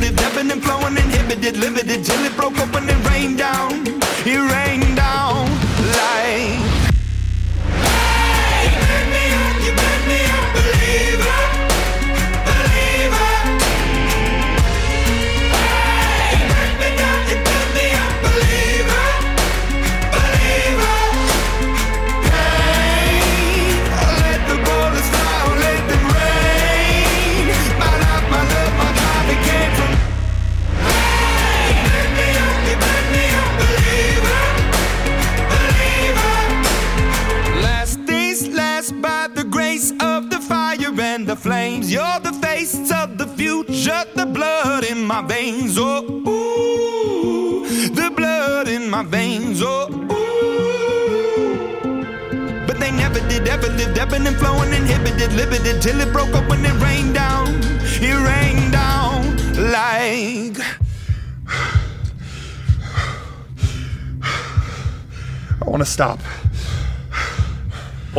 lived, ebbing and flowing, inhibited, limited till it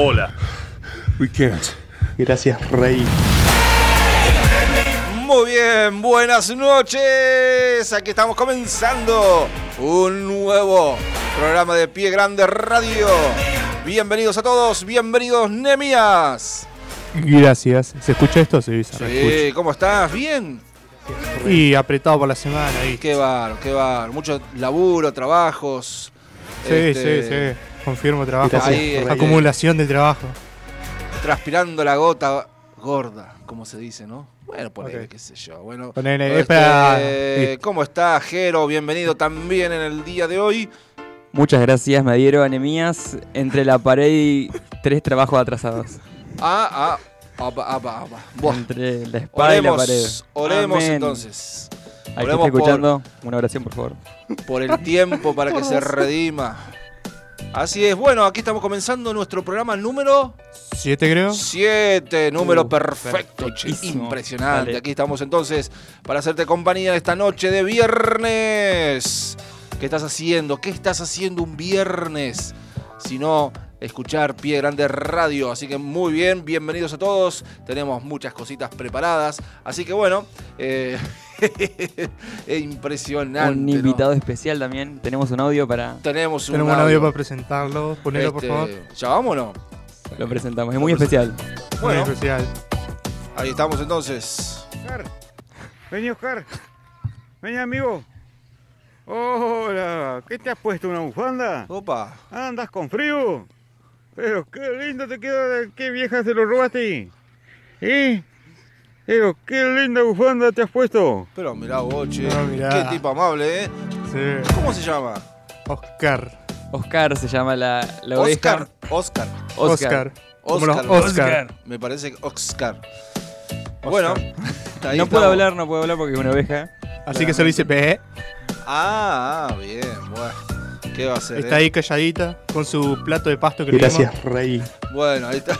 Hola. We can't. Gracias, Rey. Muy bien, buenas noches. Aquí estamos comenzando un nuevo programa de Pie Grande Radio. Bienvenidos a todos, bienvenidos Nemias. Gracias. ¿Se escucha esto? Sí, se Sí. ¿cómo estás? Bien. Y apretado por la semana. ahí. Qué bar, qué bar. Mucho laburo, trabajos. Sí, este, sí, sí. Confirmo trabajo. Gracias, Ahí. Acumulación de trabajo. Transpirando la gota gorda, como se dice, ¿no? Bueno, ponele, Ok. qué sé yo. Bueno, Ponele, este, ¿cómo está Jero? Bienvenido también en el día de hoy. Muchas gracias, me dieron anemías entre la pared y tres trabajos atrasados. Ah, ah, apa, apa, apa. Entre la espada y la pared. Oremos, oremos Amén. entonces. Al que Oremos esté por- escuchando, una oración, por favor. por el tiempo para que se redima. Así es, bueno, aquí estamos comenzando nuestro programa número ¿Siete, creo? 7, número Uh, perfecto, impresionante. Aquí estamos entonces para hacerte compañía esta noche de viernes. ¿Qué estás haciendo? ¿Qué estás haciendo un viernes? Si no, escuchar Pie Grande Radio. Así que muy bien, bienvenidos a todos. Tenemos muchas cositas preparadas. Así que bueno, eh, es impresionante. Un ¿no? invitado especial también. Tenemos un audio para. Tenemos un Tenemos un audio. audio para presentarlo. Ponelo, por Este, favor. ¿Ya no? Lo presentamos. Es muy especial. Bueno, Muy especial. ahí estamos entonces. Oscar. Vení, Oscar. Vení, amigo. Hola. ¿Qué te has puesto? ¿Una bufanda? Opa. ¿Andas con frío? Pero qué lindo te queda. ¿Qué vieja se lo robaste? ¿Eh? Pero qué linda bufanda te has puesto. Pero mirá, Boche. No, mirá. Qué tipo amable, ¿eh? Sí. ¿Cómo se llama? Oscar. Oscar se llama la, la oveja. Oscar. Oscar. Oscar. Los Oscar. Oscar. Me parece que Oscar. Bueno, ahí No puedo hablar, no puedo hablar porque es una oveja. Así que se lo dice P. Ah, ah, bien, bueno. ¿Qué va a hacer? Está eh? ahí calladita con su plato de pasto que le Gracias, Rey. Bueno, ahí está.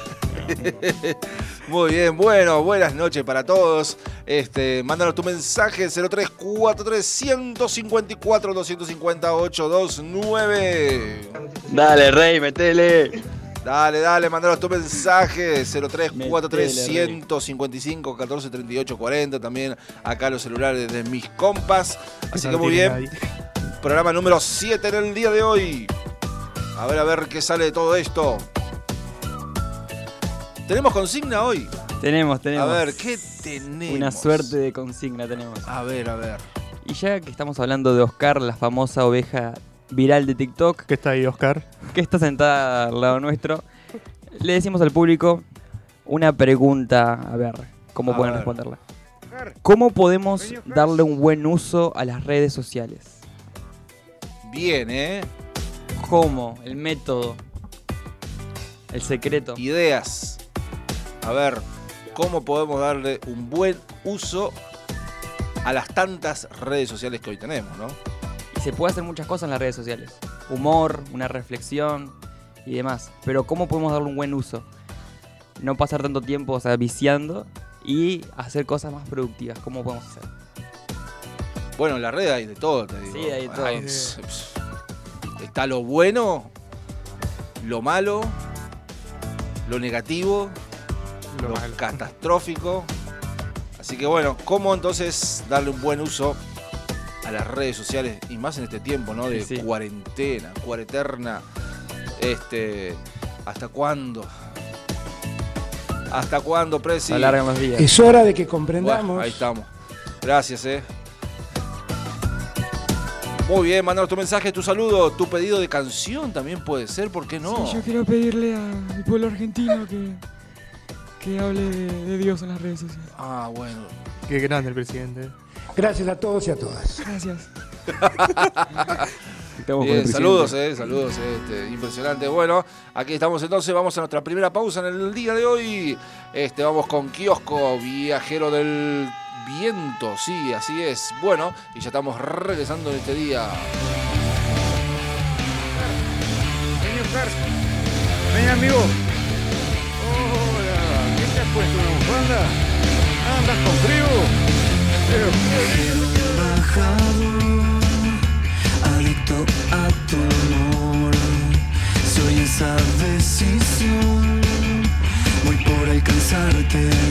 Muy bien, bueno, buenas noches para todos. Este, mándanos tu mensaje 0343 154 250 829. Dale, Rey, metele. Dale, dale, mandanos tu mensaje 0343 Metele, 155 14 38 40. También acá los celulares de mis compas. Así que muy bien. Programa número 7 en el día de hoy. A ver, a ver qué sale de todo esto. ¿Tenemos consigna hoy? Tenemos, tenemos. A ver, ¿qué tenemos? Una suerte de consigna tenemos. A ver, a ver. Y ya que estamos hablando de Oscar, la famosa oveja viral de TikTok, ¿Qué está ahí, Oscar? que está sentada al lado nuestro, le decimos al público una pregunta, a ver cómo A pueden ver. responderla. ¿Cómo podemos darle un buen uso a las redes sociales? Bien, ¿eh? ¿Cómo? El método. El secreto. Ideas. A ver, ¿cómo podemos darle un buen uso a las tantas redes sociales que hoy tenemos, no? Y se puede hacer muchas cosas en las redes sociales. Humor, una reflexión y demás. Pero ¿cómo podemos darle un buen uso? No pasar tanto tiempo, o sea, viciando y hacer cosas más productivas. ¿Cómo podemos hacer? Bueno, en la red hay de todo, te digo. Sí, hay de todo. Está lo bueno, lo malo, lo negativo, Lo catastrófico. Así que bueno, ¿cómo entonces darle un buen uso a las redes sociales? Y más en este tiempo, ¿no? De Sí, sí. cuarentena, cuareterna. Este. ¿Hasta cuándo? ¿Hasta cuándo, Presi? Alargan los días. Es hora de que Bueno, comprendamos. ahí estamos. Gracias, eh. Muy bien, mandanos tu mensaje, tu saludo, tu pedido de canción también puede ser, ¿por qué no? Sí, yo quiero pedirle al pueblo argentino que, que hable de, de Dios en las redes sociales. Ah, bueno. Qué grande el presidente. Gracias a todos y a todas. Gracias. Estamos con Bien, saludos, eh, saludos, eh, este, impresionante. Bueno, aquí estamos entonces, vamos a nuestra primera pausa en el día de hoy. Este, vamos con Kiosco, viajero del viento, sí, así es. Bueno, y ya estamos regresando en este día. Vení, amigo. Hola, ¿qué te has puesto una bufanda? ¿Andas con frío? Lindo. adicto a tu amor. Soy esa decisión. Voy por alcanzarte.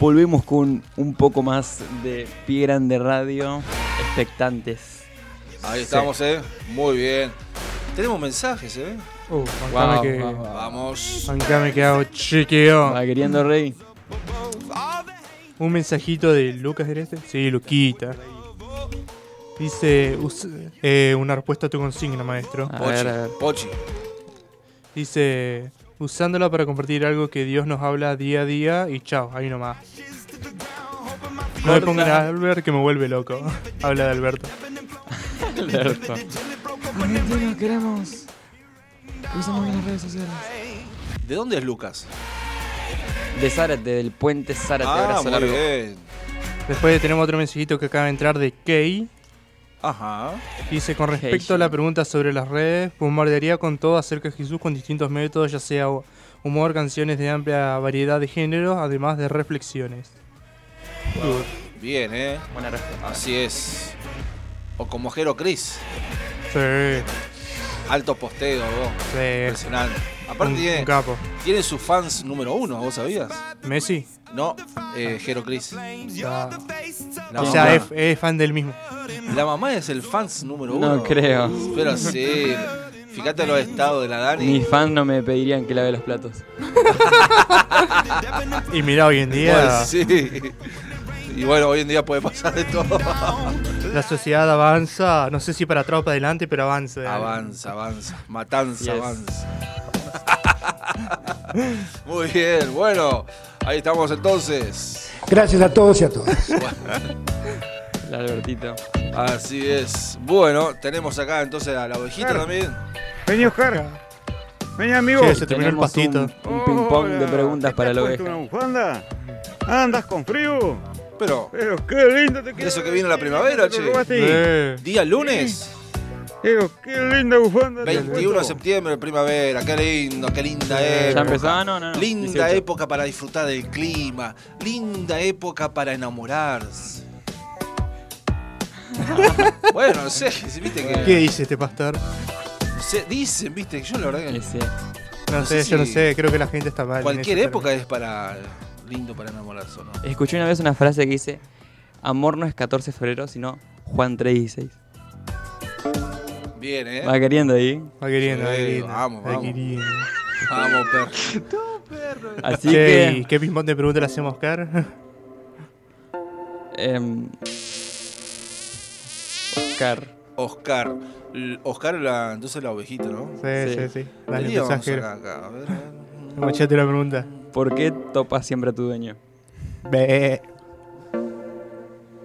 Volvemos con un poco más de Pie Grande Radio. Expectantes. Ahí estamos, ¿eh? Muy bien. Tenemos mensajes, ¿eh? Uh, bancame Wow, que, wow, wow. Vamos. bancame que hago. Va queriendo Rey. Un mensajito de Lucas ¿era este? Sí, Luquita. Dice eh, una respuesta a tu consigna, maestro. A Pochi. ver, a ver. Pochi. Dice, usándola para compartir algo que Dios nos habla día a día y chao, ahí nomás. No me pongan a Albert que me vuelve loco. Habla de Alberto. Alberto. Argentina, queremos bien las redes sociales. ¿De dónde es Lucas? De Zárate, del puente Zárate. Ah, abrazo muy largo. bien. Después tenemos otro mensajito que acaba de entrar de Kay. Ajá. Dice, con respecto a la pregunta sobre las redes, bombardearía con todo acerca de Jesús con distintos métodos, ya sea humor, canciones de amplia variedad de géneros, además de reflexiones. Bien, ¿eh? Buena respuesta. Así es. O como Jero Cris. Sí, Alto posteo, vos. sí. Impresionante. Aparte Un, tiene, un capo. tiene sus fans número uno, ¿vos sabías? Messi. No, eh, Jero Cris. ya- La o sea, es fan del mismo. La mamá es el fans número uno. No creo. Pero sí. Fíjate los estados de la Dani. Mis fans no me pedirían que lave los platos. Y mira, hoy en día Pues sí. Y bueno, hoy en día puede pasar de todo. La sociedad avanza, no sé si para atrás o para adelante, pero avanza. Avanza, avanza. Matanza, Yes. avanza. Muy bien, bueno. Ahí estamos entonces. Gracias a todos y a todas. El Albertito. Así es. Bueno, tenemos acá entonces a la ovejita también. Vení, Oscar. Vení, amigo. Se terminó el pastito. un, un ping pong de preguntas ¿Qué para la oveja. una bufanda? ¿Andas con frío? Pero, Pero qué lindo te queda. eso que viene la primavera, che. Eh, día lunes, Pero qué linda bufanda. te 21 de septiembre, primavera. Qué lindo, qué linda época. ¿Ya empezó? Ah, no, no, no. Linda 18. época para disfrutar del clima. Linda época para enamorarse. bueno, no sé, viste que. ¿Qué dice este pastor? se- dicen, viste, que yo la verdad que. No, No sé, yo no sé, creo que la gente está mal. Cualquier época es para. Lindo para enamorarse, ¿o ¿no? Escuché una vez una frase que dice: Amor no es 14 de febrero, sino Juan 316. Bien, ¿eh? Va queriendo ahí. Va queriendo, va Sí, queriendo. vamos, va vamos. queriendo. Vamos, perro. Así Che, ¿y que. ¿Qué ping-pong de pregunta le hacemos a Oscar? em, Oscar. Oscar. Oscar, la, entonces la ovejita, ¿no? Sí, Sí. sí, sí. Dale, acá, acá, a ver, a ver. Machate la pregunta. ¿Por qué topas siempre a tu dueño? Ve.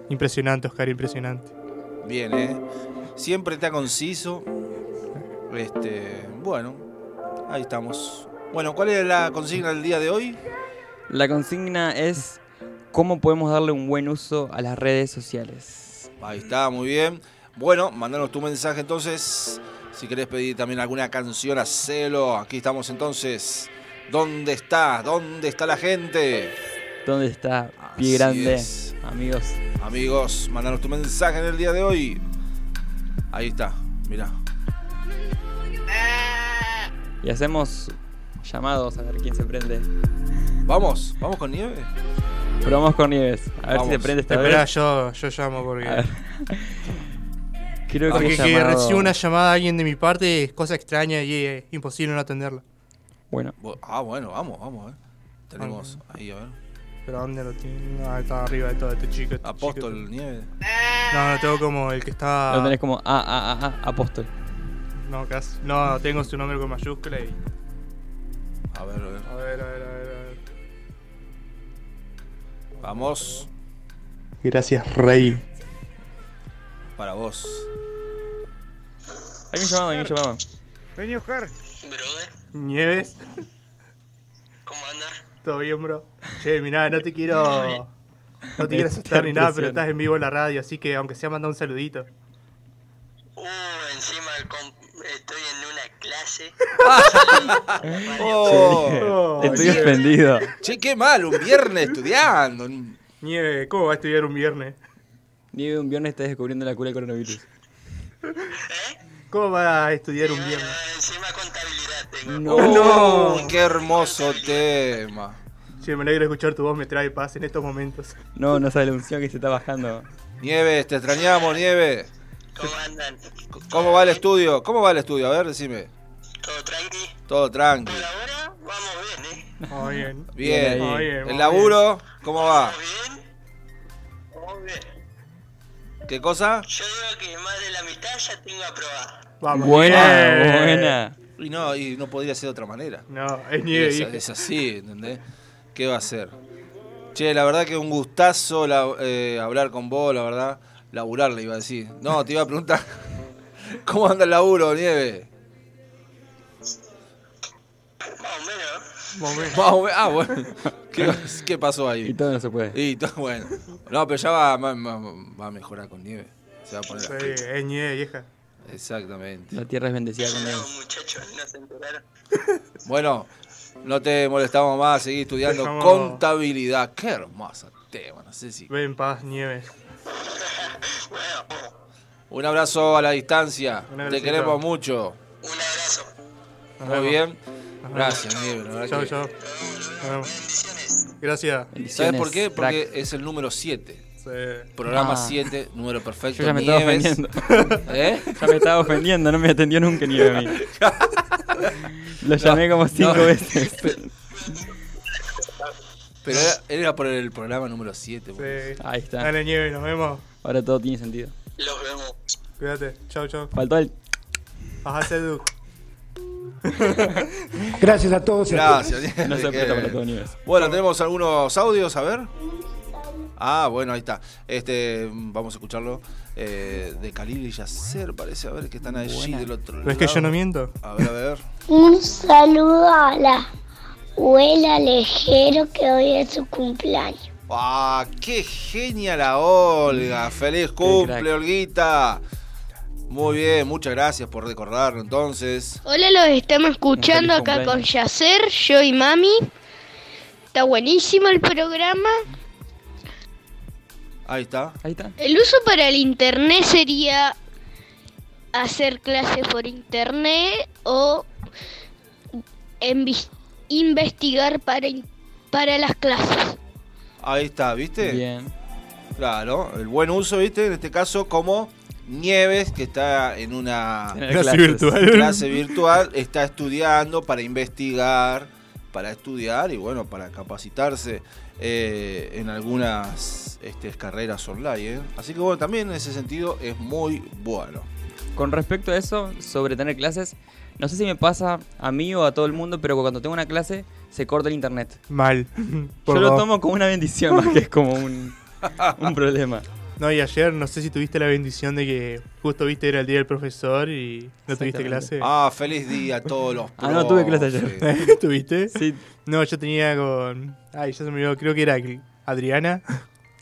Impresionante, Oscar, impresionante. Bien, ¿eh? Siempre está conciso. Este, bueno, ahí estamos. Bueno, ¿cuál es la consigna del día de hoy? La consigna es: ¿Cómo podemos darle un buen uso a las redes sociales? Ahí está, muy bien. Bueno, mandanos tu mensaje entonces. Si querés pedir también alguna canción, hacelo. Aquí estamos entonces. ¿Dónde está? ¿Dónde está la gente? ¿Dónde está Así Pie Grande? es. Amigos. Amigos, mandanos tu mensaje en el día de hoy. Ahí está, mirá. Y hacemos llamados a ver quién se prende. Vamos, vamos con nieve. Probamos con Nieves. A ver Vamos. si se prende esta Espera, vez. yo, yo llamo porque. A ver. Creo que Porque he que llamado- reciba una llamada a alguien de mi parte es cosa extraña y es imposible no atenderla. Bueno, Bu- Ah, bueno, vamos, vamos, eh. Tenemos ahí, a ver. Pero ¿dónde lo tiene? No, está arriba de todo este chico. este Apóstol chico. Nieve. No, no, tengo como el que está. Lo tenés como A, A, A, A, apóstol. No, casi. No, tengo su nombre con mayúscula y. A ver, a ver. A ver, a ver, a ver. A ver. Vamos Gracias, Rey. para vos. Hay un llamado, hay un llamado. Vení, Oscar. Brother, Nieves, ¿cómo andas? todo bien, bro. Che, mirá, no te quiero. No te quiero asustar ni nada, pero estás en vivo en la radio, así que aunque sea manda un saludito. Uh, encima estoy en una clase. Oh, Estoy ofendido. che, qué mal, un viernes estudiando. Nieve, ¿cómo va a estudiar un viernes? Nieve un viernes estás descubriendo la cura del coronavirus. ¿Cómo va a estudiar un viernes? Encima contabilidad tengo. No. Oh, qué hermoso tema. Che, me alegra escuchar tu voz, me trae paz en estos momentos. No, no sabe la unción que se está bajando. Nieves, te extrañamos, Nieves. ¿Cómo andan? ¿Cómo va el estudio? ¿Cómo va el estudio? A ver, decime. ¿Todo tranqui? Todo tranqui. Por ahora vamos bien, ¿eh? Muy bien. Bien. Muy bien, muy ¿El laburo? ¿Cómo va? ¿Vamos bien? Vamos bien. ¿Qué cosa? Yo digo que más de la mitad ya tengo aprobada. Vamos. Buena, buena. Y no, y no podría ser de otra manera. No, es nieve, Es, es así, ¿entendés? ¿Qué va a ser? Che, la verdad que un gustazo la- eh, hablar con vos, la verdad. Laburar, le iba a decir. No, te iba a preguntar. ¿Cómo anda el laburo, Nieve? Más o menos. Más o Ah, bueno. ¿Qué, qué pasó Y ahí? todo no se puede. Y todo, bueno. No, pero ya va, va- va- a mejorar con Nieve. Se va a poner Sí, es nieve, vieja. Exactamente. La tierra es bendecida con No, Dios. muchachos, no se enteraron. Bueno, no te molestamos más, seguí estudiando Dejamos- contabilidad. Qué hermoso tema, no sé si. Ve en paz, nieve. Bueno, Un abrazo a la distancia. Un Te abracito. queremos mucho. un abrazo. Nos Muy vemos. bien. Nos Gracias, vemos. Nieve. la verdad Chao, que- chao. Nos vemos. Bendiciones. Gracias. ¿Sabes por qué? Porque es el número 7. Sí. Programa Ah. 7, número perfecto. Yo ya me estaba Nieves. ofendiendo. ¿Eh? Ya me estaba ofendiendo, no me atendió nunca ni a mí. Lo llamé como cinco no. veces. Pero era, era por el programa número 7. Sí. Ahí está. Dale, nieve, nos vemos. Ahora todo tiene sentido. Los vemos. Cuídate. Chao, chao. Faltó el. Ajá, Sedu. Gracias a todos. Gracias. Nieves, No se que- aprieta para todo Nieves. Bueno, tenemos algunos audios, a ver. Ah, bueno, ahí está. Este, vamos a escucharlo. Eh, de Khalil y Yasser, parece. A ver, que están allí Buena. del otro lado. ¿Ves que yo no miento? A ver, a ver. Un saludo a la abuela Lejero que hoy es su cumpleaños. ¡Ah, qué genia la Olga! ¡Feliz cumple. Olguita! Muy bien, muchas gracias por recordarlo entonces. Hola, los estamos escuchando acá con. Yacer, yo y Mami. Está buenísimo el programa. Ahí está. Ahí está. El uso para el internet sería hacer clases por internet o investigar para, in- para las clases. Ahí está, ¿viste? Bien. Claro, el buen uso, ¿viste? En este caso, como Nieves, que está en una Clase virtual. clase virtual, está estudiando para investigar, para estudiar y bueno, para capacitarse eh, en algunas este, carreras online. ¿eh? Así que bueno, también en ese sentido es muy bueno. Con respecto a eso, sobre tener clases, no sé si me pasa a mí o a todo el mundo, pero cuando tengo una clase se corta el internet. Mal. Por Yo lo tomo como una bendición más que es como un, un problema. No, y ayer no sé si tuviste la bendición de que justo viste era el día del profesor y no tuviste clase. Ah, feliz día a todos los Ah, no, tuve clase ayer. profes. ¿Tuviste? Sí. No, yo tenía con. Ay, ya se me olvidó, creo que era Adriana.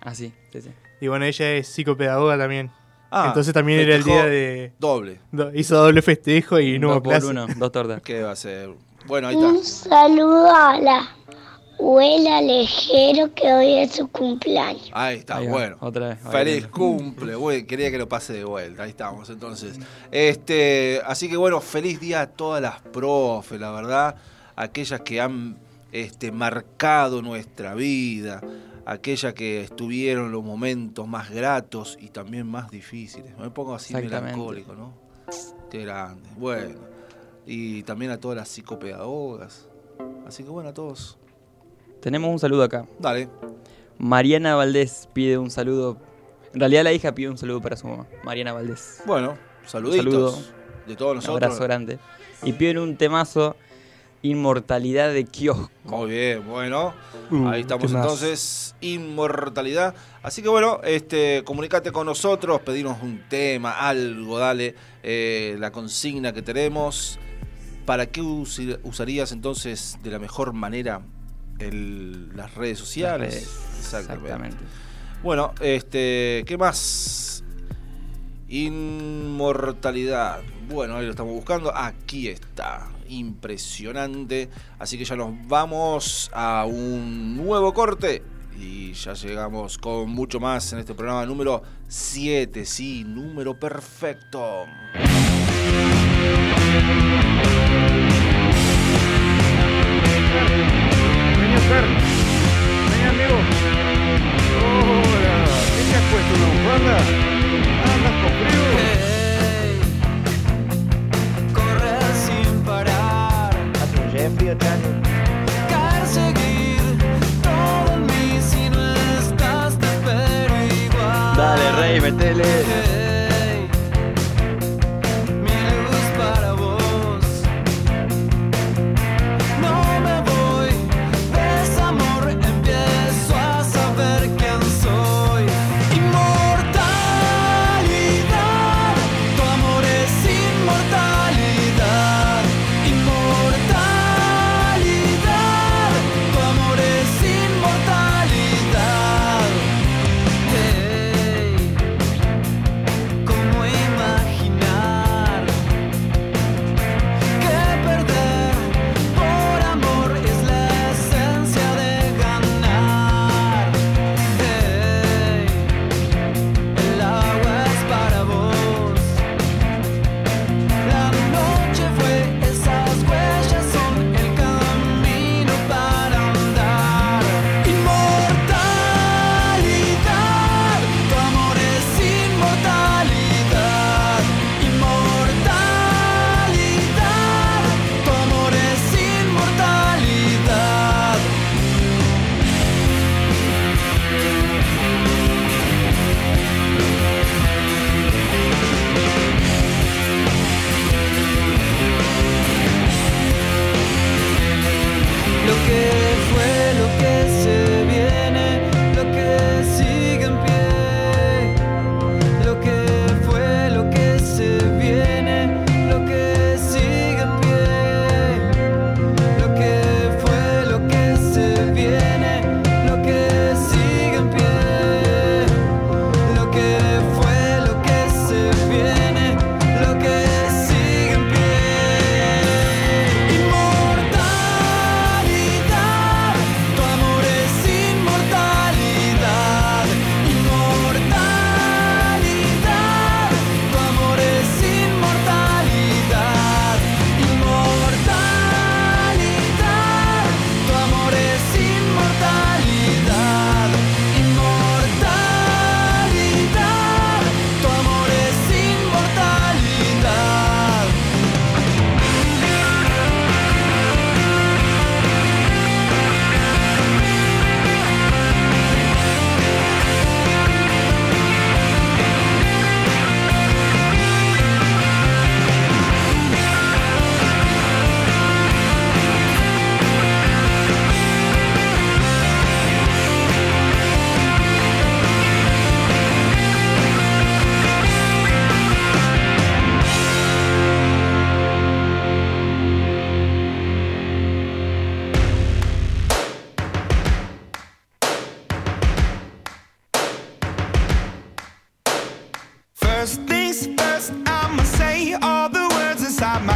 Ah, sí, sí, sí. Y bueno, ella es psicopedagoga también. Ah, Entonces también era el día de. Doble. do- hizo doble festejo y no dos hubo por clase. uno, dos tortas. ¿Qué va a ser? Bueno, ahí está. Un saludo a la abuela Lejero que hoy es su cumpleaños. Ahí está, Ahí bueno. otra vez, Feliz cumple, güey. Quería que lo pase de vuelta. Ahí estamos, entonces. Este, así que bueno, feliz día a todas las profes, la verdad. Aquellas que han este, marcado nuestra vida. Aquellas que estuvieron los momentos más gratos y también más difíciles. Me pongo así melancólico, ¿no? Qué grande. Bueno. Y también a todas las psicopedagogas. Así que bueno, a todos. Tenemos un saludo acá. Dale. Mariana Valdés pide un saludo. En realidad la hija pide un saludo para su mamá, Mariana Valdés. Bueno, saluditos Un saludo. de todos Un nosotros. abrazo grande. Y piden un temazo, Inmortalidad de Kiosco. Muy bien, bueno. Uh, Ahí estamos temazo. entonces, inmortalidad. Así que bueno, este, comunicate con nosotros, pedirnos un tema, algo, dale, eh, la consigna que tenemos. ¿Para qué usarías entonces de la mejor manera el- las redes sociales? Las redes, Exactamente. Exactamente. Bueno, este, ¿qué más? Inmortalidad. Bueno, ahí lo estamos buscando. Aquí está. Impresionante. Así que ya nos vamos a un nuevo corte. Y ya llegamos con mucho más en este programa número 7. Sí, número perfecto. Oscar. Vení, amigo. Hola. ¿Qué te has puesto una bufanda? ¿Andas con frío? Correr sin parar. Hace un Jeffrey, Chano. Caer, seguir. Todo en mí si no estás te espero igual. Dale, rey, metele. First things first, I'ma say all the words inside my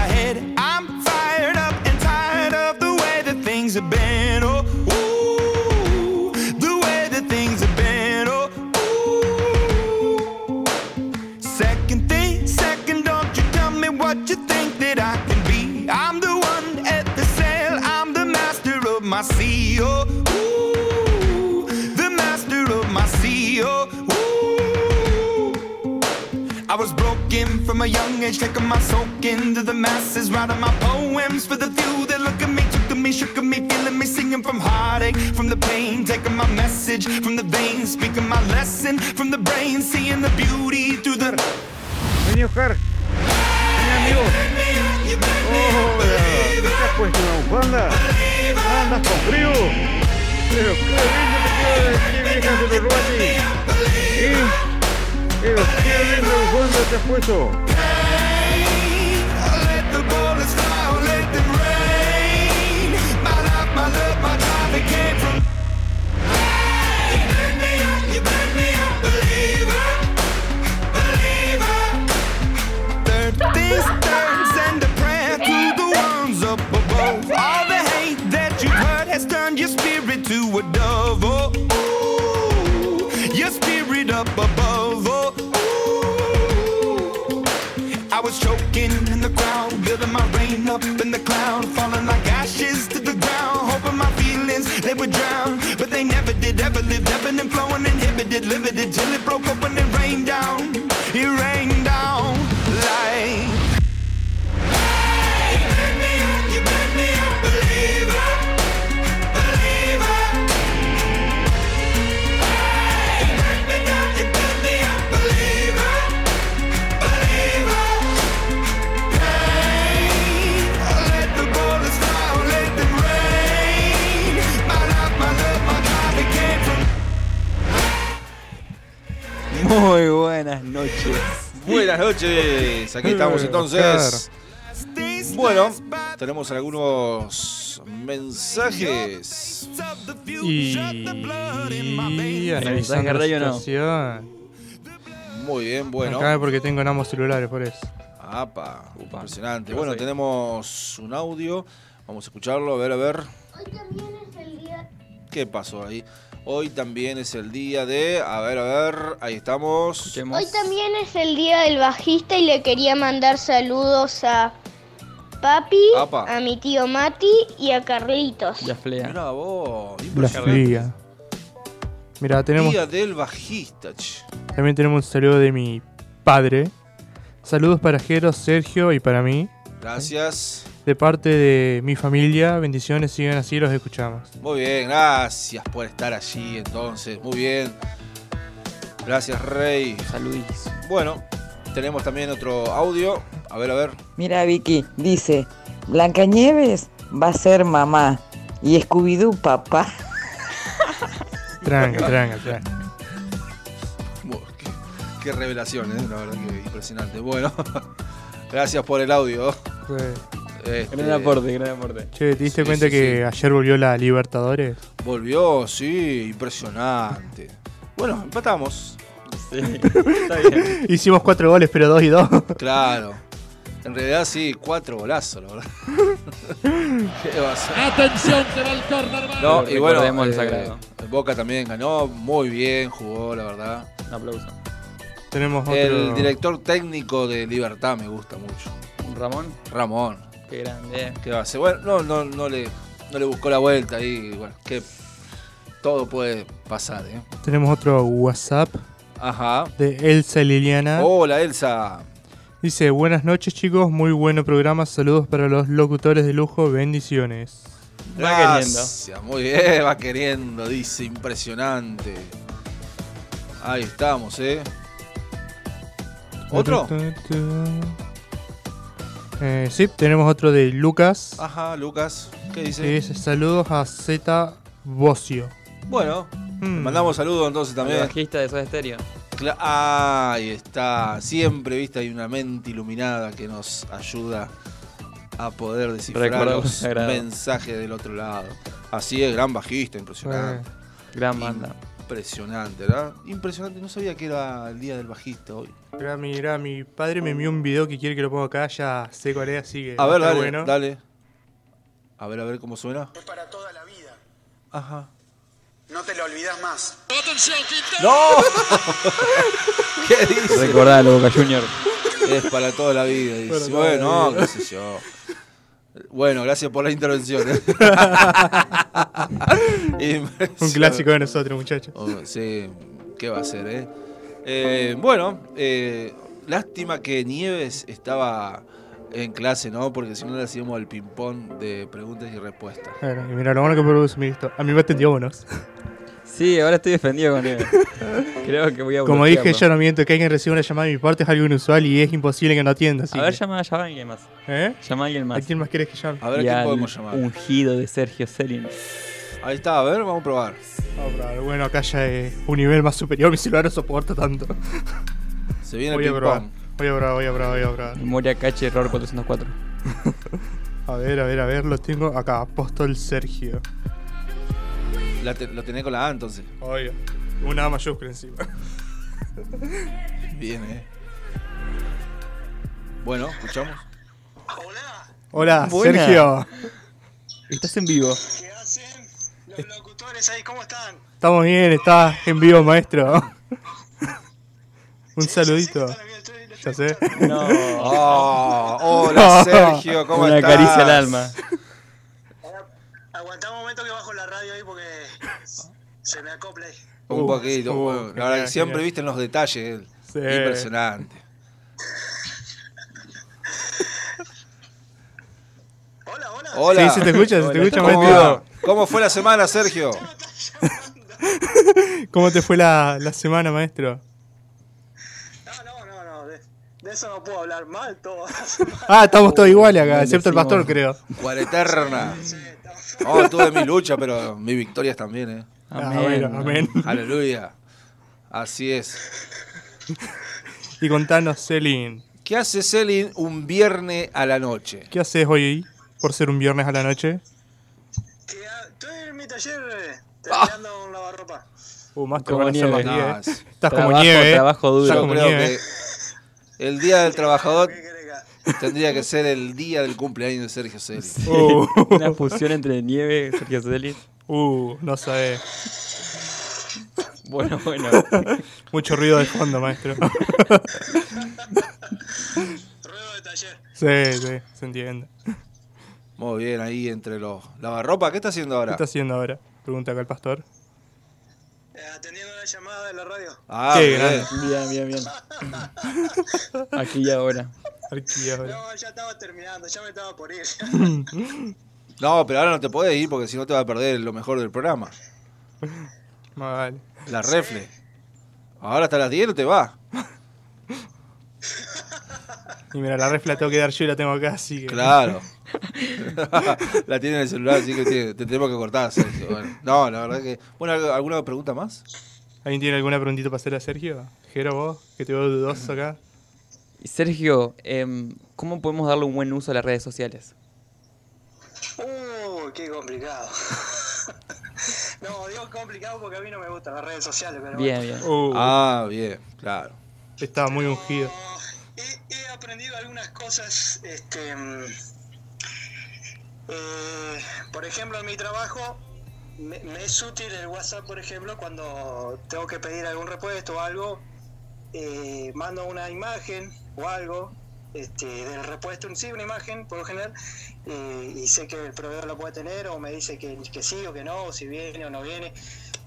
from a young age, taking my soak into the masses, writing my poems for the few that look at me, took of me, shook at me, feeling me, singing from heartache, from the pain, taking my message from the veins, speaking my lesson from the brain, seeing the beauty through the. Vení, Oscar. Vení, amigo. Oh, ¿qué te has puesto una ashes to the ground, hoping my feelings they would drown, but they never did. Ever lived, ebbing and flowing, inhibited, limited till it broke open noches, aquí estamos entonces. Bueno, tenemos algunos mensajes. Y. Mensaje radio no. situación. Muy bien, bueno. Acá porque tengo en ambos celulares, por eso. Apa, impresionante. Bueno, tenemos un audio. Vamos a escucharlo, a ver, a ver. ¿Qué pasó ahí? Hoy también es el día de. A ver, a ver. Ahí estamos. Hoy también es el día del bajista y le quería mandar saludos a Papi, Apa. a mi tío Mati y a Carlitos. Ya flea. Mira vos. La fría. Mira, tenemos, Día del bajista. che. también tenemos un saludo de mi padre. Saludos para Jero, Sergio y para mí. Gracias. De parte de mi familia, bendiciones, sigan así, los escuchamos. Muy bien, gracias por estar allí entonces. Muy bien. Gracias, Rey. Saludis. Bueno, tenemos también otro audio. A ver, a ver. Mira Vicky, dice, Blancanieves va a ser mamá y Scooby-Doo papá. Tranca, tranca, tranca. Qué, qué revelación, ¿eh? la verdad que impresionante. Bueno, gracias por el audio. Este, Gran aporte, gran aporte. Che, ¿te diste Sí, cuenta sí, que sí. ayer volvió la Libertadores? Volvió, sí, impresionante. Bueno, empatamos. Sí, está bien. Hicimos cuatro goles, pero dos y dos. Claro. En realidad sí, cuatro golazos, la verdad. ¿Qué va a ser? Atención, se va el córner. No, y bueno, el eh. Boca también ganó, muy bien jugó, la verdad. Un aplauso. Tenemos otro. El director técnico de Libertad me gusta mucho. Ramón, Ramón. Qué grande. ¿Qué va a hacer? Bueno, no, no, no, le, no le buscó la vuelta ahí. Bueno, que todo puede pasar, ¿eh? Tenemos otro WhatsApp Ajá. de Elsa Liliana. Hola, Elsa. Dice, buenas noches chicos, muy bueno programa, saludos para los locutores de lujo, bendiciones. Va queriendo. Gracias, muy bien, va queriendo, dice, impresionante. Ahí estamos, ¿eh? ¿Otro? Eh, sí, tenemos otro de Lucas. Ajá, Lucas, ¿qué dice? que dice, saludos a Z Bocio. Bueno, le Mm. mandamos saludos entonces El también. bajista de Soda Stereo. Cla- ah, ahí está. Siempre, viste, hay una mente iluminada que nos ayuda a poder descifrar Recordar los mensajes del otro lado. Así es, gran bajista, impresionante. Gran banda. Impresionante, ¿verdad? Impresionante. No sabía que era el día del bajista hoy. Mirá, mirá, mi padre me envió un video que quiere que lo ponga acá, ya sé cuál es, así que A ver, dale, bueno. dale. A ver, a ver cómo suena. Es para toda la vida. Ajá. No te lo olvidas más. ¡No! ¿Qué dice? Recordalo, Boca Junior. Es para toda la vida. dice. Bueno, qué sé yo. Bueno, gracias por la intervención. Un clásico de nosotros, muchachos. Oh, sí, ¿qué va a ser, eh? Eh, bueno, eh, lástima que Nieves estaba En clase no, porque si no le hacíamos el ping-pong de preguntas y respuestas. Bueno, y mira, lo bueno que produce mi. A mí me atendió unos. Sí, ahora estoy defendido con él. Creo que voy a Como dije, yo no miento que alguien reciba una llamada de mi parte es algo inusual y es imposible que no atienda. así A ver, que- llama, llama a alguien más. ¿Eh? Llama a alguien más. ¿A quién más quieres que llame? A ver a quién al podemos llamar. Ungido de Sergio Selin. Ahí está, a ver, vamos a probar. Vamos a probar. Bueno, acá ya es un nivel más superior. Mi celular no soporta tanto. Se viene voy el a probar. ping-pong. Voy a probar, voy a probar, voy a probar. Memoria cache error 404. A ver, a ver, a ver, lo tengo acá. Apóstol Sergio. La te- lo tenés con la A entonces. Oiga, una A mayúscula encima. Bien, eh. Bueno, escuchamos. Hola, Buena. Sergio. Estás en vivo. ¿Qué hacen los locutores ahí? ¿Cómo están? Estamos bien, estás en vivo, maestro. Un saludito. Ya sé. No. Oh, hola Sergio, ¿cómo Una estás? caricia al alma. Aguantá un momento que bajo la radio ahí porque se me acopla ahí. Un Uh, poquito. uh, bueno, la verdad siempre viste en los detalles. Sí. Impresionante. Hola, hola. Hola. Sí, se te escucha, se te Hola, escucha, ¿Cómo, fue la semana, Sergio? ¿Cómo te fue la, la semana, maestro? No, no, no, no. De, eso no puedo hablar mal todo. Ah, estamos todos iguales acá, excepto el pastor, creo. Cuareterna. Oh, tuve mi lucha, pero mis victorias también, ¿eh? Ah, Amén. bueno, amén. Aleluya. Así es. Y contanos, Celin, ¿Qué hace Selin un viernes a la noche? ¿qué haces hoy por ser un viernes a la noche? Que, ah, estoy en mi taller eh, Ah. terminando un lavarropa. Uh, maestro, Como van a nieve. 10. No, es- Estás como Trabajo- nieve, eh. trabajo duro. Estás como creo nieve. que el día del trabajador ¿Qué querés que- tendría que ser el día del cumpleaños de Sergio Selin. Uh, Una fusión entre nieve y Sergio Selin. Uh, no sabes. Bueno, bueno. Mucho ruido de fondo, maestro. Ruedo de taller. sí, sí, se entiende. ¿Qué Muy bien, ahí entre los lavarropa. ¿Qué está haciendo ahora? está haciendo ahora? Pregunta acá el pastor. Eh, atendiendo una llamada de la radio. Ah, Qué bien. Bien, bien, bien. Aquí y ahora. Aquí ahora. No, ya estaba terminando, ya me estaba por ir. No, pero ahora no te podés ir porque si no te vas a perder lo mejor del programa. Vale. La refle. Ahora hasta las 10 no te va. Y mira, la refla tengo que dar yo y la tengo acá, así que. Claro. la tiene en el celular, así que tiene- te tenemos que cortar, Sergio. Bueno, no, la verdad que. Bueno, ¿algo- ¿alguna pregunta más? ¿Alguien tiene alguna preguntita para hacer a Sergio? Jero, vos, que te veo dudoso acá. Y Sergio, em, ¿cómo podemos darle un buen uso a las redes sociales? Uh, qué complicado. no, digo complicado porque a mí no me gustan las redes sociales, pero Bien, bueno. bien. Uh, Ah, bien, claro. estaba muy ungido. He, he aprendido algunas cosas, este, mm, eh, por ejemplo, en mi trabajo me, me es útil el WhatsApp, por ejemplo, cuando tengo que pedir algún repuesto o algo, eh, mando una imagen o algo este, del repuesto en sí, una imagen por lo general, eh, y sé que el proveedor lo puede tener o me dice que, que sí o que no, o si viene o no viene,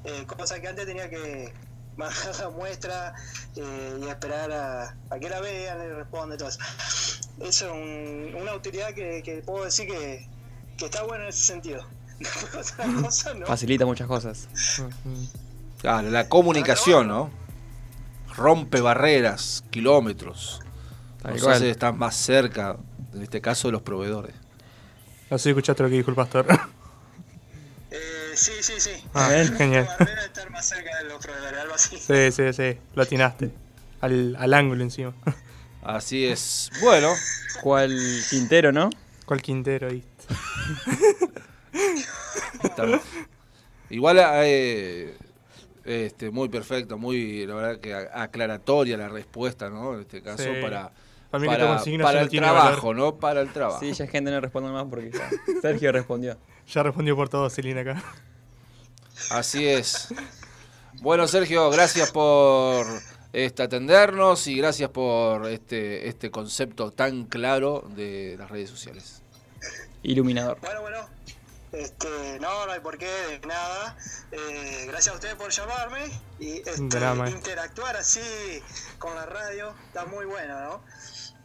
eh, cosa que antes tenía que mandar la muestra eh, y esperar a, a que la vean y responde todo eso. Eso es un- una utilidad que, que puedo decir que, que está bueno en ese sentido. Otra cosa no. Facilita muchas cosas. Claro, la comunicación, ¿no? Rompe barreras, kilómetros. Tal hace estar más cerca, en este caso, de los proveedores. No sé si escuchaste lo que dijo el pastor. Eh, sí, sí, sí. Ah, genial. Barrera de estar más cerca de los proveedores, algo así. Sí, sí, sí. Lo atinaste. Al, al ángulo encima. Así es. Bueno, ¿Cuál Quintero, no? ¿Cuál Quintero ahí? igual eh, este, muy perfecto, muy, la verdad que aclaratoria la respuesta, ¿no? En este caso, Sí. para, Para mí que esta para, para el tiene trabajo, valor. ¿no? Para el trabajo. Sí, ya gente no responde más porque ya Sergio respondió. Ya respondió por todo Celina acá. Así es. Bueno, Sergio, gracias por este, atendernos y gracias por este, este concepto tan claro de las redes sociales. Iluminador. Bueno, bueno. Este, no, no hay por qué, de nada. Eh, gracias a ustedes por llamarme y este, interactuar así con la radio. Está muy bueno, ¿no?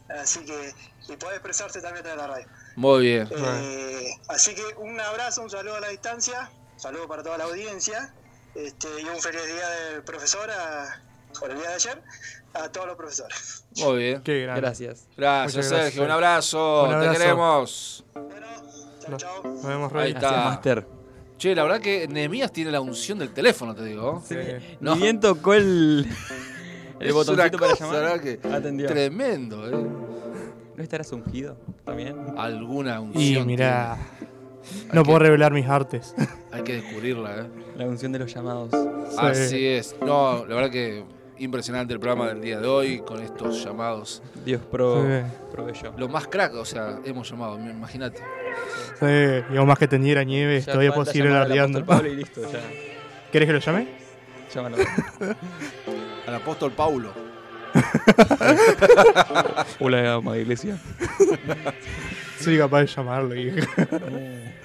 Así que, y puede expresarse también a través de la radio. Muy bien. Eh, así que un abrazo, un saludo a la distancia, un saludo para toda la audiencia este, y un feliz día del profesor a- por el día de ayer a todos los profesores. Muy bien. Qué grande. Gracias. Gracias, Muchas Sergio. gracias. Un abrazo. Un abrazo. Te queremos. Nos, nos vemos, Ahí Rey. está. Gracias, Master. Che, la verdad que Nehemías tiene la unción del teléfono, te digo. Sí. No. Ni bien tocó el, el Es botoncito una para llamar. ¿verdad que Atendió. Tremendo, ¿eh? ¿No estarás ungido también? Alguna unción. Y mira, no puedo que- revelar mis artes. Hay que descubrirla, ¿eh? La unción de los llamados. Así es. No, la verdad que impresionante el programa del día de hoy con estos llamados. Dios pro, Sí. proveyó. Lo más crack, o sea, hemos llamado, imagínate. Sí, y aún más que teniera nieve, Ya todavía puedo seguir alardeando. ¿Querés que lo llame? Llámalo. Al apóstol Paulo. Hola, amada iglesia. Soy capaz de llamarlo. Y...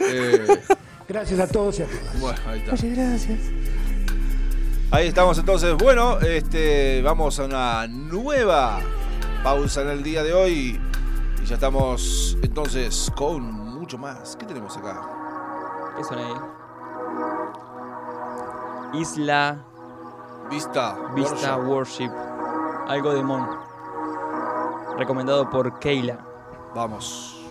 Eh, Gracias a todos y a todas. bueno, ahí está. Muchas gracias. Ahí estamos entonces. Bueno, este, vamos a una nueva pausa en el día de hoy. Y ya estamos entonces con mucho más. ¿Qué tenemos acá? ¿Qué suena ahí? Isla Vista. Vista Worship. Worship. Algo de Mon. Recomendado por Keila. Vamos.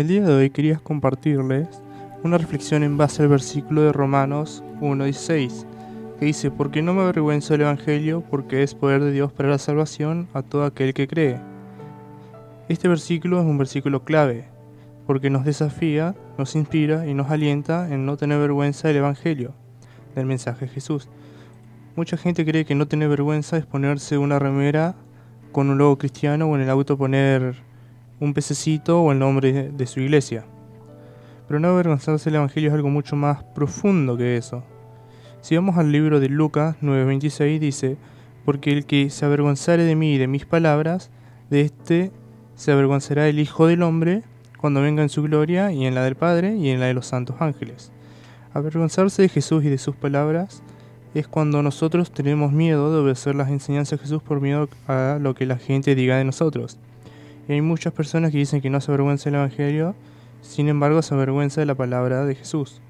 El día de hoy quería compartirles una reflexión en base al versículo de Romanos 1.16, que dice, porque no me avergüenzo del Evangelio, porque es poder de Dios para la salvación a todo aquel que cree. Este versículo es un versículo clave, porque nos desafía, nos inspira y nos alienta en no tener vergüenza del Evangelio, del mensaje de Jesús. Mucha gente cree que no tener vergüenza es ponerse una remera con un logo cristiano o en el auto poner un pececito o el nombre de su iglesia. Pero no avergonzarse del Evangelio es algo mucho más profundo que eso. Si vamos al libro de Lucas 9:26 dice, porque el que se avergonzare de mí y de mis palabras, de éste se avergonzará el Hijo del Hombre cuando venga en su gloria y en la del Padre y en la de los santos ángeles. Avergonzarse de Jesús y de sus palabras es cuando nosotros tenemos miedo de obedecer las enseñanzas de Jesús por miedo a lo que la gente diga de nosotros. Y hay muchas personas que dicen que no se avergüenza del Evangelio, sin embargo se avergüenza de la palabra de Jesús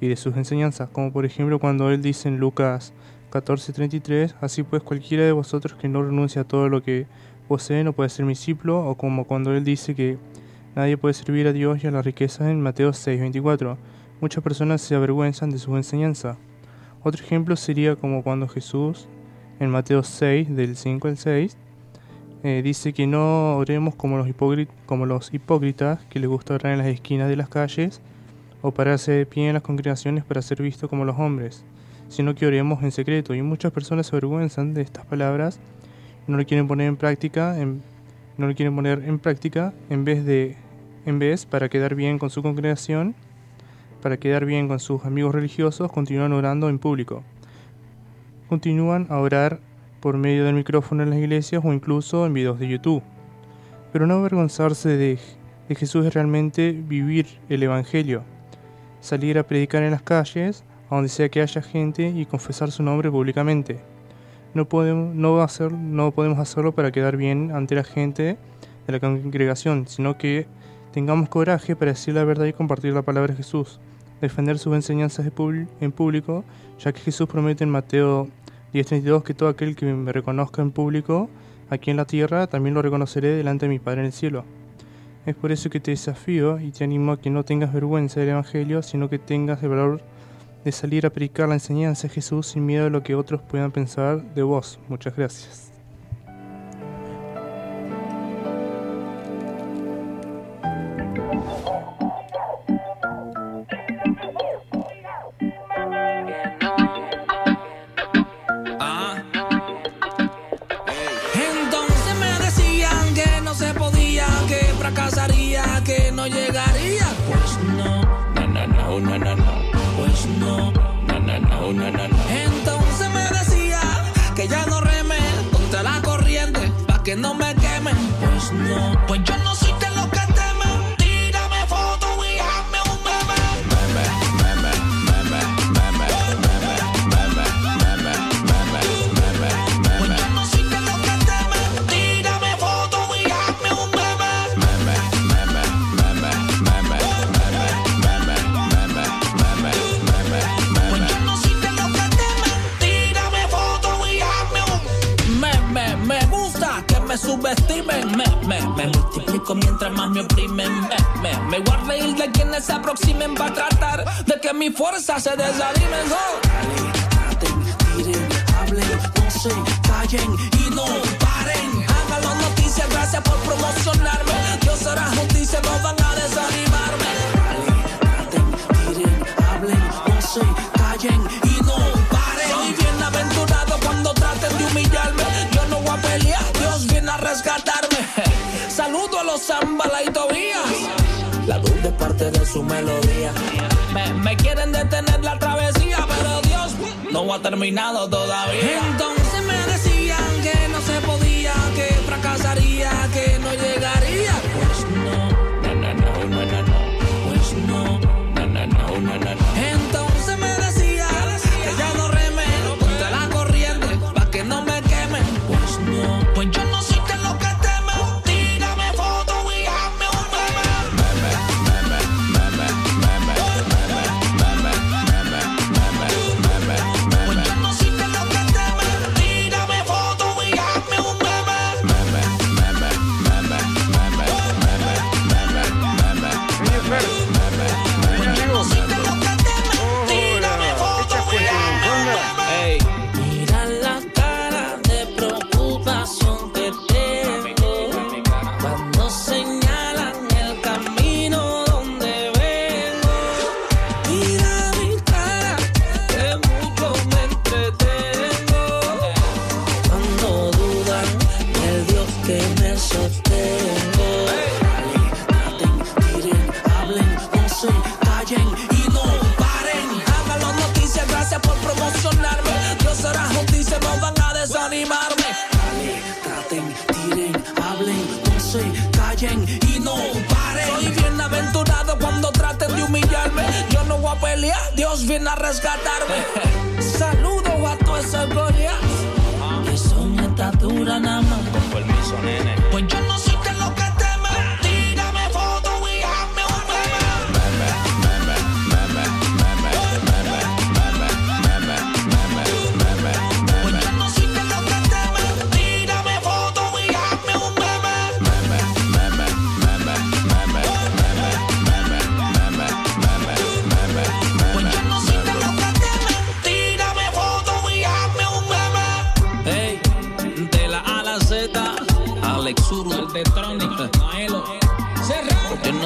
y de sus enseñanzas, como por ejemplo cuando él dice en Lucas 14:33, así pues cualquiera de vosotros que no renuncie a todo lo que posee no puede ser mi discípulo, o como cuando él dice que nadie puede servir a Dios y a la riqueza en Mateo 6:24. Muchas personas se avergüenzan de sus enseñanzas. Otro ejemplo sería como cuando Jesús, en Mateo 6, del 5 al 6, eh, dice que no oremos como los, como los hipócritas que les gusta orar en las esquinas de las calles o pararse de pie en las congregaciones para ser visto como los hombres, sino que oremos en secreto. Y muchas personas se avergüenzan de estas palabras no lo quieren poner en práctica, en- no lo quieren poner en práctica en vez de en vez para quedar bien con su congregación para quedar bien con sus amigos religiosos, continúan orando en público. Continúan a orar por medio del micrófono en las iglesias o incluso en videos de YouTube. Pero no avergonzarse de, de Jesús es realmente vivir el Evangelio, salir a predicar en las calles, a donde sea que haya gente y confesar su nombre públicamente. No podemos, no, hacer- no podemos hacerlo para quedar bien ante la gente de la congregación, sino que tengamos coraje para decir la verdad y compartir la palabra de Jesús, defender sus enseñanzas en público, ya que Jesús promete en Mateo 10:32 que todo aquel que me reconozca en público aquí en la tierra, también lo reconoceré delante de mi Padre en el cielo. Es por eso que te desafío y te animo a que no tengas vergüenza del Evangelio, sino que tengas el valor de salir a predicar la enseñanza de Jesús sin miedo a lo que otros puedan pensar de vos. Muchas gracias.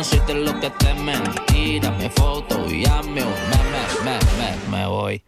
No es lo que temen. Tírame foto y hazme un meme, me, me, me voy.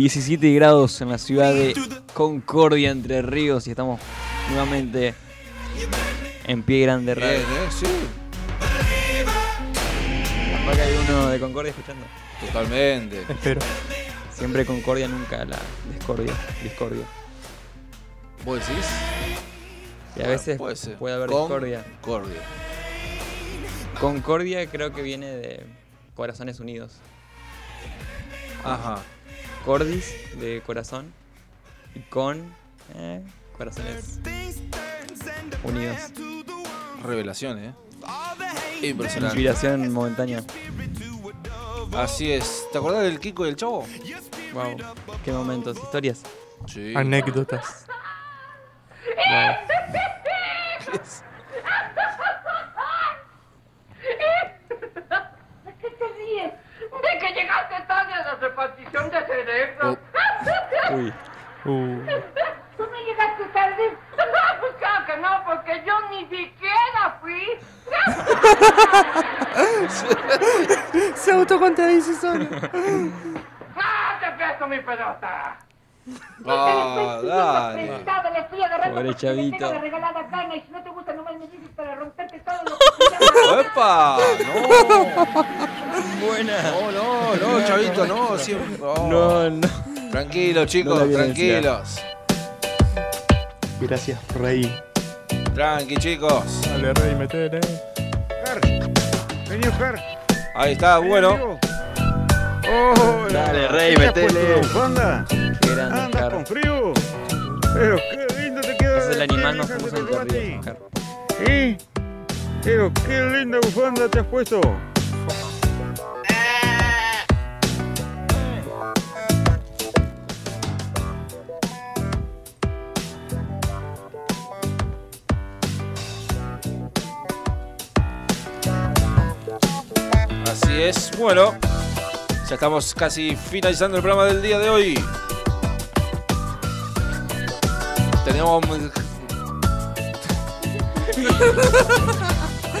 17 grados en la ciudad de Concordia, Entre Ríos, y estamos nuevamente en pie grande radio. Bien, eh, sí. Que hay uno de Concordia escuchando. Totalmente. Espero. Siempre Concordia, nunca la discordia. discordia. ¿Vos decís? Y a veces puede ser. puede haber Con- discordia. Concordia. Concordia creo que viene de Corazones Unidos. Ajá. Cordis de corazón y con eh, corazones unidos. Revelación, eh. Impresionante. Inspiración momentánea. Así es. ¿Te acordás del Kiko y el Chavo? Wow. Qué momentos, historias. Sí. Anécdotas. ¿De qué te ríes? De que llegaste tarde a la repartición de cerebros. Uy. Uh, ¿Tú no llegaste tarde? No, pues claro que no, porque yo ni siquiera fui. Se autocontadice solo. ¡Ah, te presto mi pelota! Ah, dale. Prestado, le fui a agarrar Pobre como si te chavito. tengo de regalada carne y si no te gusta nomás me dices para romperte todo lo que ¡Epa! ¡No! Buena. No, no, no, chavito, no. Siempre. no. No, no. Tranquilos, No chicos, violencia. tranquilos. Gracias, Rey. Tranqui, chicos. Dale, Rey, metele. Oscar, vení Oscar. Ahí está, bueno. Amigo. Oh, Dale, Rey, ¿qué te has puesto metele. bufanda? Andas Oscar. con frío. Pero qué lindo te queda. Es el animal corbata. Entre Ríos, Oscar. Sí. Pero qué linda bufanda te has puesto. Es. Bueno, ya estamos casi finalizando el programa del día de hoy. Tenemos.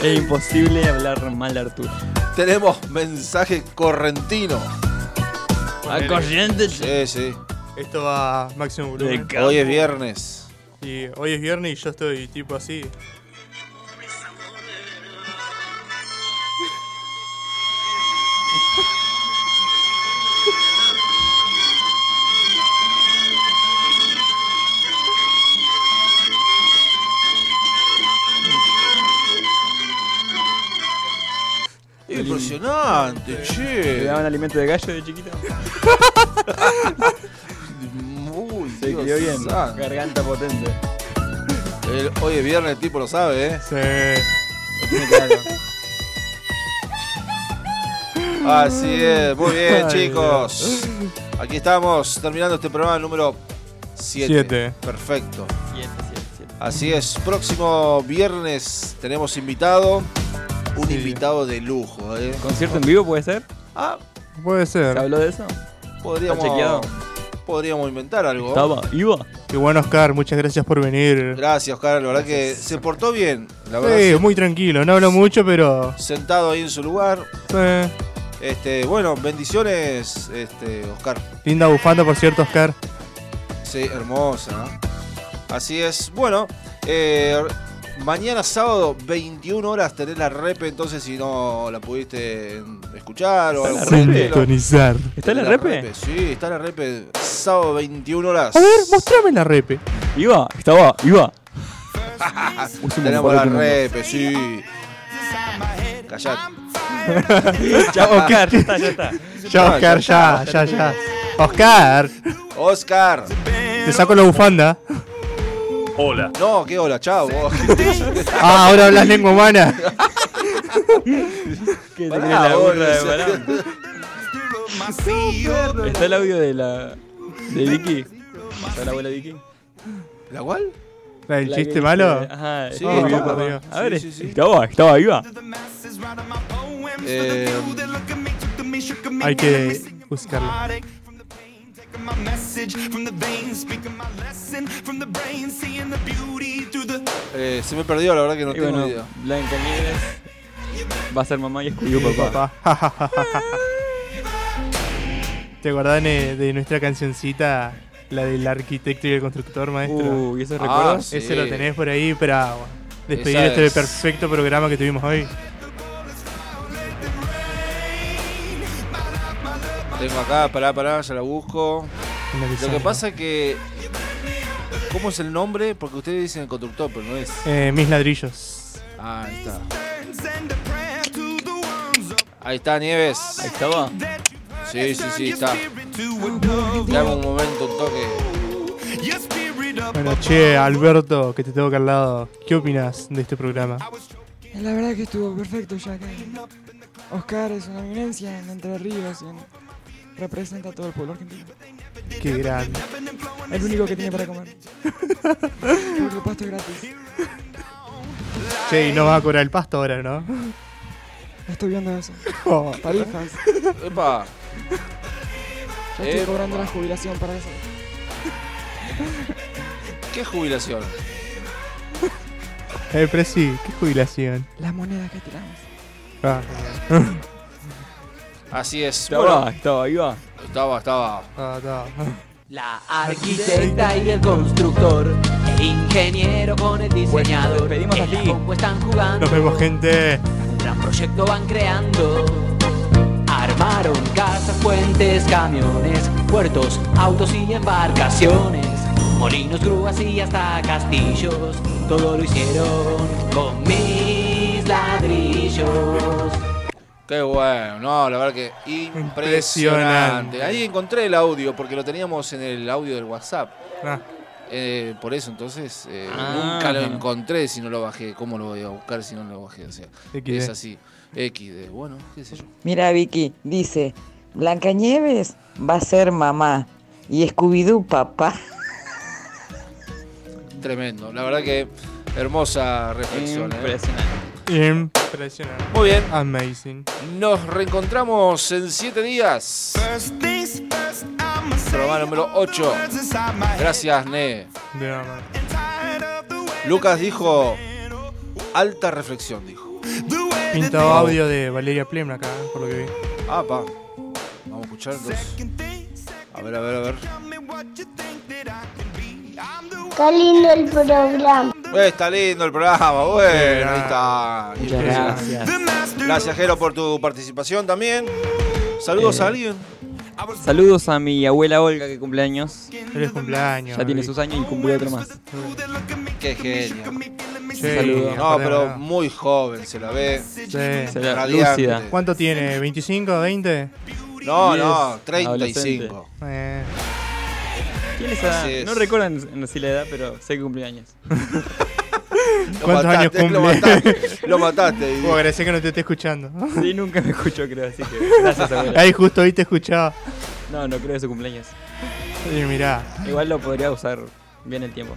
Es imposible hablar mal de Arturo. Tenemos mensaje correntino. A corriente. Sí, sí. Esto va a máximo volumen. Hoy es viernes. Y hoy es viernes y yo estoy tipo así. Impresionante, ¿Te che. daban alimento de gallo de chiquito? Uy, Se Dios crió bien. santo. Garganta potente. El- hoy es viernes, el tipo lo sabe, ¿eh? Sí. Lo tiene claro. Así es, muy bien, Ay, chicos. Aquí estamos terminando este programa número 7. Siete. Perfecto. Siete, siete, siete. Así es, próximo viernes tenemos invitado, un Sí. invitado de lujo. ¿eh? ¿Concierto en vivo puede ser? Ah, Puede ser. ¿Se habló de eso? podríamos, ¿Está chequeado? podríamos inventar algo. Estaba, iba. Qué bueno, Oscar. Muchas gracias por venir. Gracias, Oscar, la verdad que se portó bien. La verdad, Sí, muy tranquilo. No hablo mucho, pero. sentado ahí en su lugar. eh, Este, bueno, bendiciones, este, Oscar. linda bufanda, por cierto, Oscar. Sí, hermosa. Así es. Bueno, eh, mañana sábado, 21 horas, tenés la repe, entonces si no la pudiste escuchar o algo ¿Está por la. Sintonizar. ¿Está en la repe? Sí, está la repe, sábado 21 horas. A ver, mostrame la repe. Iba, estaba, iba. Tenemos la repe, sí. Callate. Chao, Oscar, ya está, ya está. Ya, Oscar, ya ya, ya, ya. Oscar, Oscar. te saco la bufanda. Hola. No, qué hola, chao. Ah, ahora hablas lengua humana. ¿Qué te crees la burra de. Balán? ¿Está el audio de la. de Vicky? ¿Está la abuela Vicky? ¿La cual? ¿La del chiste que malo? Ajá, Sí, oh, estaba. Dios. A ver, Sí, sí, sí. estaba, estaba, iba. Eh, Hay que buscarlo. Eh, se me perdió, la verdad que no Y tengo bueno, idea. Blanca Nieves va a ser mamá y escudió papá. Papá. ¿Te acordás de, de nuestra cancioncita? La del arquitecto y el constructor, maestro. Uy, ¿esos Ah, recuerdos? sí. Ese lo tenés por ahí para bueno, despedir Esa este es- perfecto programa que tuvimos hoy. Tengo acá, pará, pará, ya la busco. Lo que pasa es que. ¿Cómo es el nombre? Porque ustedes dicen el constructor, pero no es. Eh, mis ladrillos. Ah, ahí está. Ahí está, Nieves. Ahí estaba. Sí, sí, sí, está. Dame un momento, un toque. Bueno, che, Alberto, que te tengo acá al lado. ¿Qué opinas de este programa? La verdad que estuvo perfecto ya que Oscar es una eminencia en Entre Ríos y en- representa a todo el pueblo argentino. Qué grande. El único que tiene para comer. Porque el pasto es gratis. Che, y no va a cobrar el pasto ahora, ¿no? Estoy viendo eso. Oh. Tarifas. Epa. Ya estoy Epa. cobrando la jubilación para eso. ¿Qué jubilación? Eh, pero sí, qué jubilación. Las monedas que tiramos. Ah, Así es. Estaba, Bueno, estaba, iba. estaba, estaba. ah, está. La arquitecta y el constructor, el ingeniero con el diseñador, despedimos en aquí. la compu están jugando, Nos vemos, gente. un gran proyecto van creando. Armaron casas, puentes, camiones, puertos, autos y embarcaciones, molinos, grúas y hasta castillos. Todo lo hicieron con mis ladrillos. Qué bueno, no, la verdad que impresionante. Impresionante. Ahí encontré el audio porque lo teníamos en el audio del WhatsApp. Ah, Eh, por eso entonces eh, Ah. nunca lo encontré si no lo bajé. ¿Cómo lo voy a buscar si no lo bajé? O sea, XD. es así. XD, bueno, qué sé yo. Mira, Vicky, dice, Blancanieves va a ser mamá y Scooby-Doo papá. Tremendo. La verdad que hermosa reflexión. ¿eh? Impresionante. Muy bien. Amazing. Nos reencontramos en siete días. Programa número 8. Gracias, Ne. De nada, man. Lucas dijo. Alta reflexión, dijo. Pintado audio de Valeria Plem acá, por lo que vi. Ah, pa. Vamos a escuchar entonces. A ver, a ver, a ver. Qué lindo el programa. Eh, está lindo el programa, bueno, ahí está. Muchas gracias. Gracias, Jero, por tu participación también. Saludos Eh, a alguien. Saludos a mi abuela Olga que cumple años. Feliz cumpleaños. Ya tiene sus años y cumple otro más. Qué genio. Sí, Saludos. No, pero no. muy joven se la ve. Sí. Se la- lúcida. ¿Cuánto tiene? ¿25, 20? No, no, 35. Eh, ¿Quién es esa? Así es. No recuerdan en sí la edad, pero sé que cumple años. Lo ¿Cuántos años mataste, Lo cumple? mataste. Lo mataste. Puedo agradecer que no te esté escuchando. Sí, nunca me escuchó, creo, así que gracias, abuela. Ahí justo ahí te escuchaba. No, no creo de su cumpleaños. Y mirá. Igual lo podría usar bien el tiempo.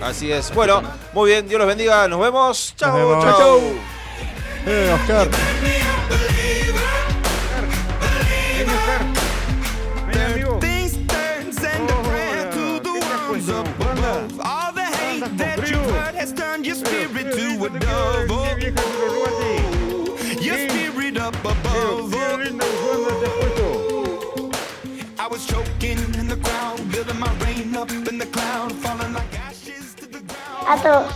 Así es. Bueno, muy bien, Dios los bendiga. Nos vemos. Chao, vemos. chao. Chau, Eh, Oscar. The up above. All the hate that you've heard has turned your spirit to a dove. Oh, your spirit up above. Oh. I was choking in the crowd, building my rain up in the cloud, falling like ashes to the ground. A todos.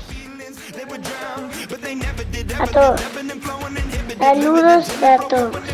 They would drown, but they never did. A todos. Ebbing and flowing, inhibited. Saludos a todos.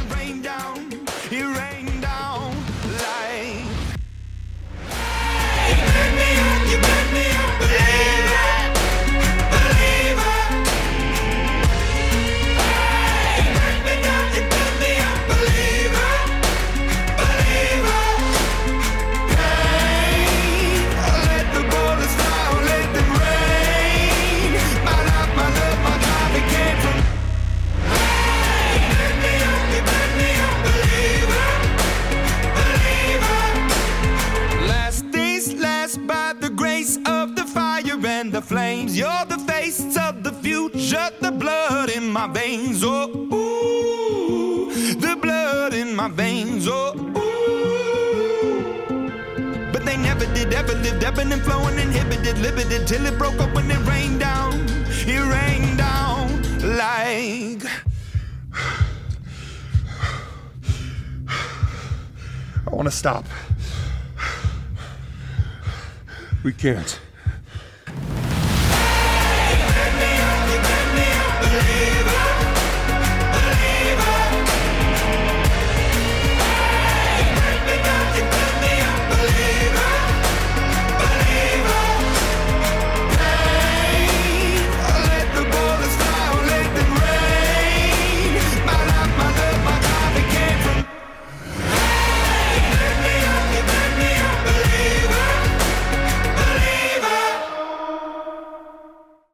My veins. Oh, ooh, the blood in my veins. Oh, ooh. But they never did, ever lived, ebbing and flowing, inhibited, limited, till it broke up when it rained down. It rained down like. I want to stop. We can't.